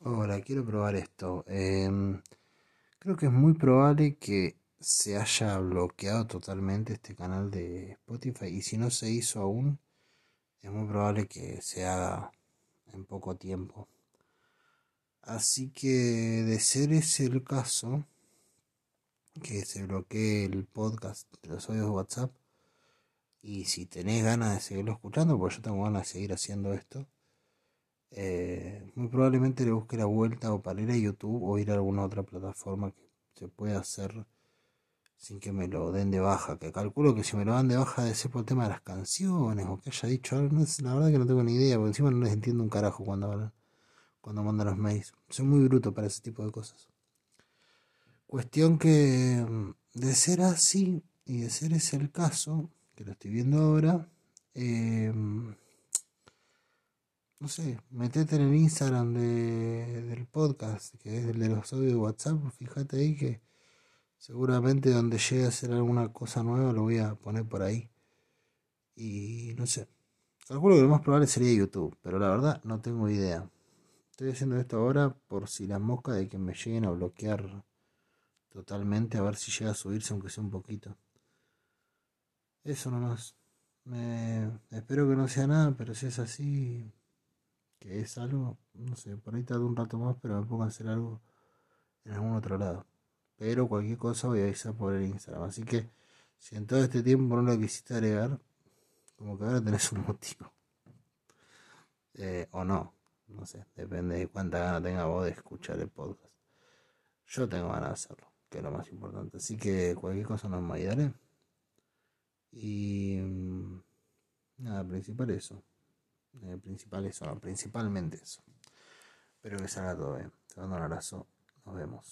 Hola, quiero probar esto. Em, creo que es muy probable que se haya bloqueado totalmente este canal de Spotify y si no se hizo aún, es muy probable que se haga en poco tiempo. Así que de ser ese el caso, que se bloquee el podcast de los audios de WhatsApp, y si tenés ganas de seguirlo escuchando, pues yo tengo ganas de seguir haciendo esto eh, muy probablemente le busque la vuelta o para ir a YouTube o ir a alguna otra plataforma que se pueda hacer sin que me lo den de baja. Que calculo que si me lo dan de baja de ser por el tema de las canciones o que haya dicho algo, la verdad que no tengo ni idea, porque encima no les entiendo un carajo cuando hablan, cuando mandan los mails. Soy muy bruto para ese tipo de cosas. Cuestión que mm, de ser así y de ser ese el caso, que lo estoy viendo ahora, eh, no sé, metete en el Instagram de, del podcast, que es el de los audios de WhatsApp, fíjate ahí que seguramente donde llegue a hacer alguna cosa nueva lo voy a poner por ahí. Y no sé, calculo que lo más probable sería YouTube, pero la verdad no tengo idea. Estoy haciendo esto ahora por si las moscas de que me lleguen a bloquear totalmente, a ver si llega a subirse aunque sea un poquito. Eso nomás. Me, espero que no sea nada, pero si es así, es algo, no sé, por ahí tardo un rato más, pero me pongo a hacer algo en algún otro lado. Pero cualquier cosa voy a avisar por el Instagram. Así que si en todo este tiempo no lo quisiste agregar, como que ahora tenés un motivo. Eh, o no, no sé, depende de cuánta gana tenga vos de escuchar el podcast. Yo tengo ganas de hacerlo, que es lo más importante. Así que cualquier cosa nos ayudaré. Y mm, nada, principal eso. Eh, principal principalmente eso. Espero que salga todo bien. Te mando un abrazo. Nos vemos.